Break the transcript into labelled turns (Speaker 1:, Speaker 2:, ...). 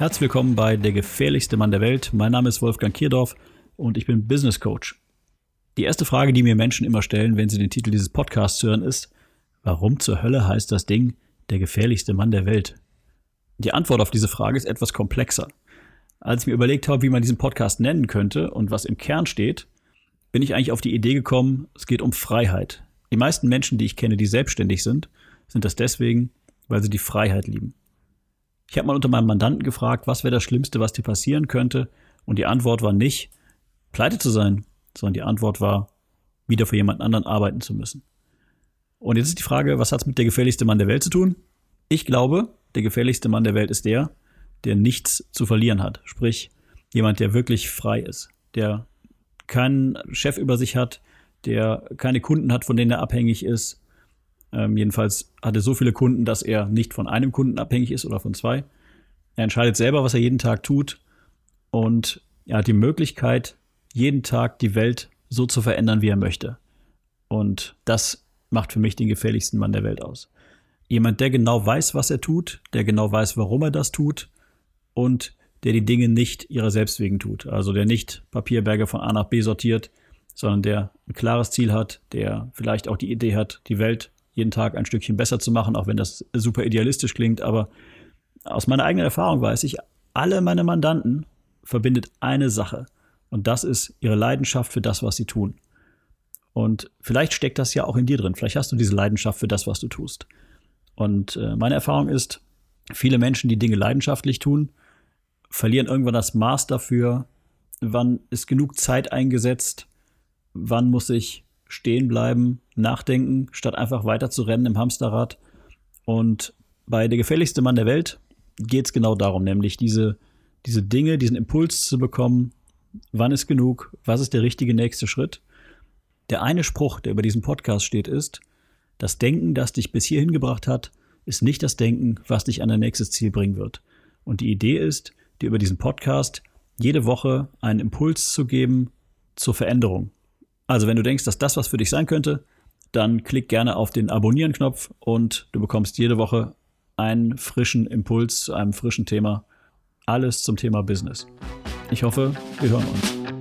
Speaker 1: Herzlich willkommen bei Der gefährlichste Mann der Welt. Mein Name ist Wolfgang Kierdorf und ich bin Business Coach. Die erste Frage, die mir Menschen immer stellen, wenn sie den Titel dieses Podcasts hören, ist, warum zur Hölle heißt das Ding der gefährlichste Mann der Welt? Die Antwort auf diese Frage ist etwas komplexer. Als ich mir überlegt habe, wie man diesen Podcast nennen könnte und was im Kern steht, bin ich eigentlich auf die Idee gekommen, es geht um Freiheit. Die meisten Menschen, die ich kenne, die selbstständig sind, sind das deswegen, weil sie die Freiheit lieben. Ich habe mal unter meinem Mandanten gefragt, was wäre das Schlimmste, was dir passieren könnte, und die Antwort war nicht, pleite zu sein, sondern die Antwort war, wieder für jemand anderen arbeiten zu müssen. Und jetzt ist die Frage, was hat es mit der gefährlichste Mann der Welt zu tun? Ich glaube, der gefährlichste Mann der Welt ist der, der nichts zu verlieren hat. Sprich, jemand, der wirklich frei ist, der keinen Chef über sich hat, der keine Kunden hat, von denen er abhängig ist, ähm, jedenfalls hat er so viele Kunden, dass er nicht von einem Kunden abhängig ist oder von zwei. Er entscheidet selber, was er jeden Tag tut und er hat die Möglichkeit, jeden Tag die Welt so zu verändern, wie er möchte. Und das macht für mich den gefährlichsten Mann der Welt aus. Jemand, der genau weiß, was er tut, der genau weiß, warum er das tut und der die Dinge nicht ihrer selbst wegen tut. Also der nicht Papierberge von A nach B sortiert, sondern der ein klares Ziel hat, der vielleicht auch die Idee hat, die Welt jeden Tag ein Stückchen besser zu machen, auch wenn das super idealistisch klingt. Aber aus meiner eigenen Erfahrung weiß ich, alle meine Mandanten verbindet eine Sache. Und das ist ihre Leidenschaft für das, was sie tun. Und vielleicht steckt das ja auch in dir drin. Vielleicht hast du diese Leidenschaft für das, was du tust. Und äh, meine Erfahrung ist, viele Menschen, die Dinge leidenschaftlich tun, verlieren irgendwann das Maß dafür, wann ist genug Zeit eingesetzt, wann muss ich stehen bleiben, nachdenken, statt einfach weiter zu rennen im Hamsterrad. Und bei der gefährlichste Mann der Welt geht es genau darum, nämlich diese, diese Dinge, diesen Impuls zu bekommen, wann ist genug, was ist der richtige nächste Schritt. Der eine Spruch, der über diesem Podcast steht, ist, das Denken, das dich bis hierhin gebracht hat, ist nicht das Denken, was dich an dein nächstes Ziel bringen wird. Und die Idee ist, dir über diesen Podcast jede Woche einen Impuls zu geben zur Veränderung, also wenn du denkst, dass das was für dich sein könnte, dann klick gerne auf den Abonnieren-Knopf und du bekommst jede Woche einen frischen Impuls zu einem frischen Thema. Alles zum Thema Business. Ich hoffe, wir hören uns.